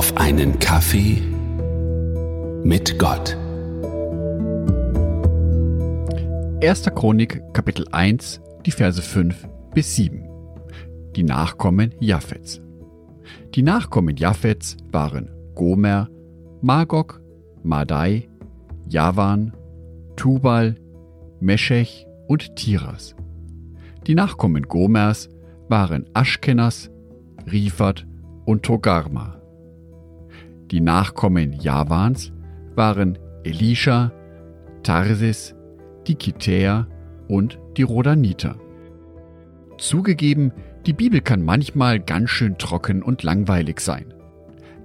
auf einen Kaffee mit Gott. 1. Chronik, Kapitel 1, die Verse 5 bis 7. Die Nachkommen Japhets. Die Nachkommen Japhets waren Gomer, Magog, Madai, Javan, Tubal, Meschech und Tiras. Die Nachkommen Gomers waren Aschkenas, Rifat und Togarma. Die Nachkommen Javans waren Elisha, Tarsis, die Kitäer und die Rodaniter. Zugegeben, die Bibel kann manchmal ganz schön trocken und langweilig sein.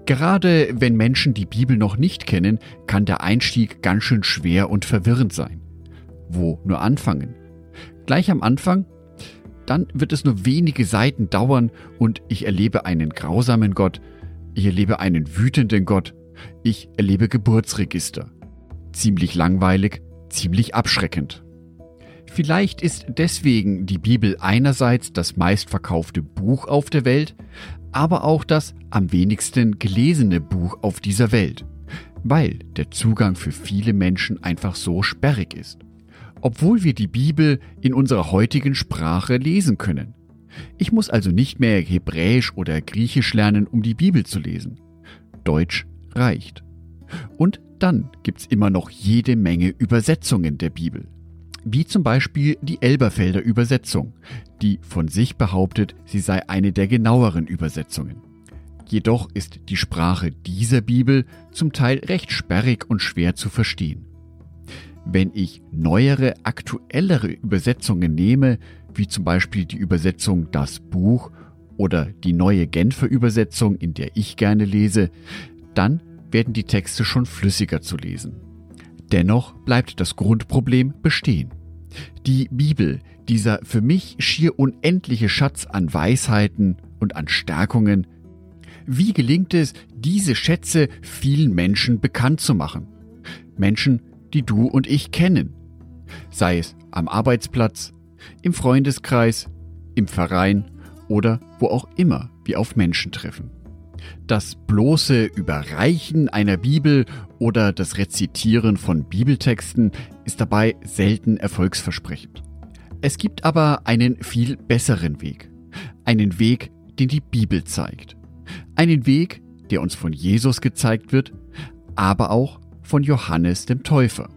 Gerade wenn Menschen die Bibel noch nicht kennen, kann der Einstieg ganz schön schwer und verwirrend sein. Wo nur anfangen? Gleich am Anfang? Dann wird es nur wenige Seiten dauern und ich erlebe einen grausamen Gott, ich erlebe einen wütenden Gott, ich erlebe Geburtsregister. Ziemlich langweilig, ziemlich abschreckend. Vielleicht ist deswegen die Bibel einerseits das meistverkaufte Buch auf der Welt, aber auch das am wenigsten gelesene Buch auf dieser Welt, weil der Zugang für viele Menschen einfach so sperrig ist. Obwohl wir die Bibel in unserer heutigen Sprache lesen können. Ich muss also nicht mehr Hebräisch oder Griechisch lernen, um die Bibel zu lesen. Deutsch reicht. Und dann gibt's immer noch jede Menge Übersetzungen der Bibel wie zum Beispiel die Elberfelder Übersetzung, die von sich behauptet, sie sei eine der genaueren Übersetzungen. Jedoch ist die Sprache dieser Bibel zum Teil recht sperrig und schwer zu verstehen. Wenn ich neuere, aktuellere Übersetzungen nehme, wie zum Beispiel die Übersetzung Das Buch oder die neue Genfer Übersetzung, in der ich gerne lese, dann werden die Texte schon flüssiger zu lesen. Dennoch bleibt das Grundproblem bestehen. Die Bibel, dieser für mich schier unendliche Schatz an Weisheiten und an Stärkungen, wie gelingt es, diese Schätze vielen Menschen bekannt zu machen? Menschen, die du und ich kennen. Sei es am Arbeitsplatz, im Freundeskreis, im Verein oder wo auch immer wir auf Menschen treffen. Das bloße Überreichen einer Bibel oder das Rezitieren von Bibeltexten ist dabei selten erfolgsversprechend. Es gibt aber einen viel besseren Weg. Einen Weg, den die Bibel zeigt. Einen Weg, der uns von Jesus gezeigt wird, aber auch von Johannes dem Täufer.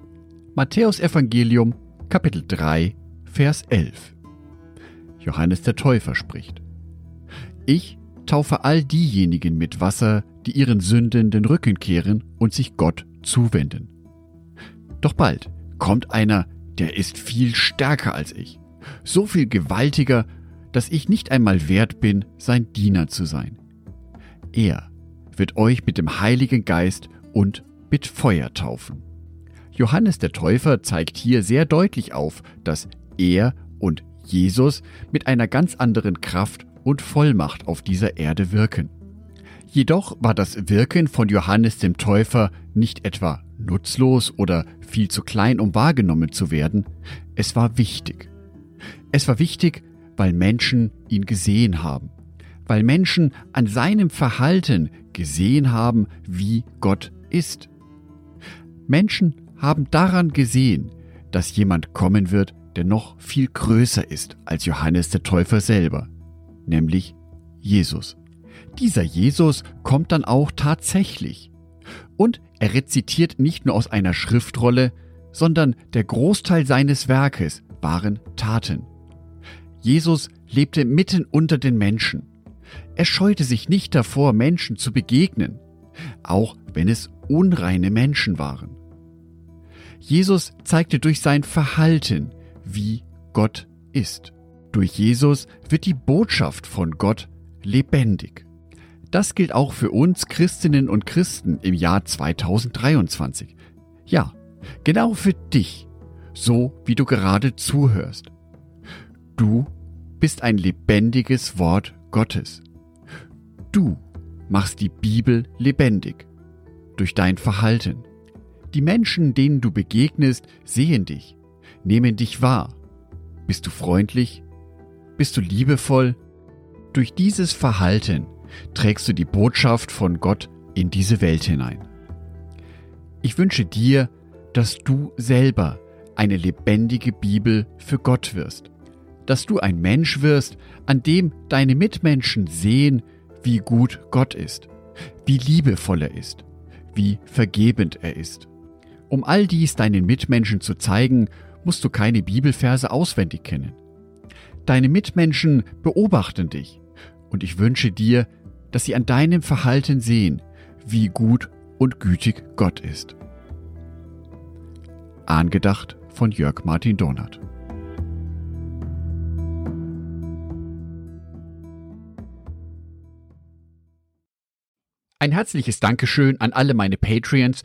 Matthäus Evangelium, Kapitel 3, Vers 11. Johannes der Täufer spricht. Ich taufe all diejenigen mit Wasser, die ihren Sünden den Rücken kehren und sich Gott zuwenden. Doch bald kommt einer, der ist viel stärker als ich, so viel gewaltiger, dass ich nicht einmal wert bin, sein Diener zu sein. Er wird euch mit dem Heiligen Geist und mit Feuer taufen. Johannes der Täufer zeigt hier sehr deutlich auf, dass er und Jesus mit einer ganz anderen Kraft und Vollmacht auf dieser Erde wirken. Jedoch war das Wirken von Johannes dem Täufer nicht etwa nutzlos oder viel zu klein, um wahrgenommen zu werden, es war wichtig. Es war wichtig, weil Menschen ihn gesehen haben, weil Menschen an seinem Verhalten gesehen haben, wie Gott ist. Menschen haben daran gesehen, dass jemand kommen wird, der noch viel größer ist als Johannes der Täufer selber nämlich Jesus. Dieser Jesus kommt dann auch tatsächlich. Und er rezitiert nicht nur aus einer Schriftrolle, sondern der Großteil seines Werkes waren Taten. Jesus lebte mitten unter den Menschen. Er scheute sich nicht davor, Menschen zu begegnen, auch wenn es unreine Menschen waren. Jesus zeigte durch sein Verhalten, wie Gott ist. Durch Jesus wird die Botschaft von Gott lebendig. Das gilt auch für uns Christinnen und Christen im Jahr 2023. Ja, genau für dich, so wie du gerade zuhörst. Du bist ein lebendiges Wort Gottes. Du machst die Bibel lebendig durch dein Verhalten. Die Menschen, denen du begegnest, sehen dich, nehmen dich wahr. Bist du freundlich? Bist du liebevoll? Durch dieses Verhalten trägst du die Botschaft von Gott in diese Welt hinein. Ich wünsche dir, dass du selber eine lebendige Bibel für Gott wirst, dass du ein Mensch wirst, an dem deine Mitmenschen sehen, wie gut Gott ist, wie liebevoll er ist, wie vergebend er ist. Um all dies deinen Mitmenschen zu zeigen, musst du keine Bibelverse auswendig kennen. Deine Mitmenschen beobachten dich und ich wünsche dir, dass sie an deinem Verhalten sehen, wie gut und gütig Gott ist. Angedacht von Jörg Martin Donat. Ein herzliches Dankeschön an alle meine Patreons,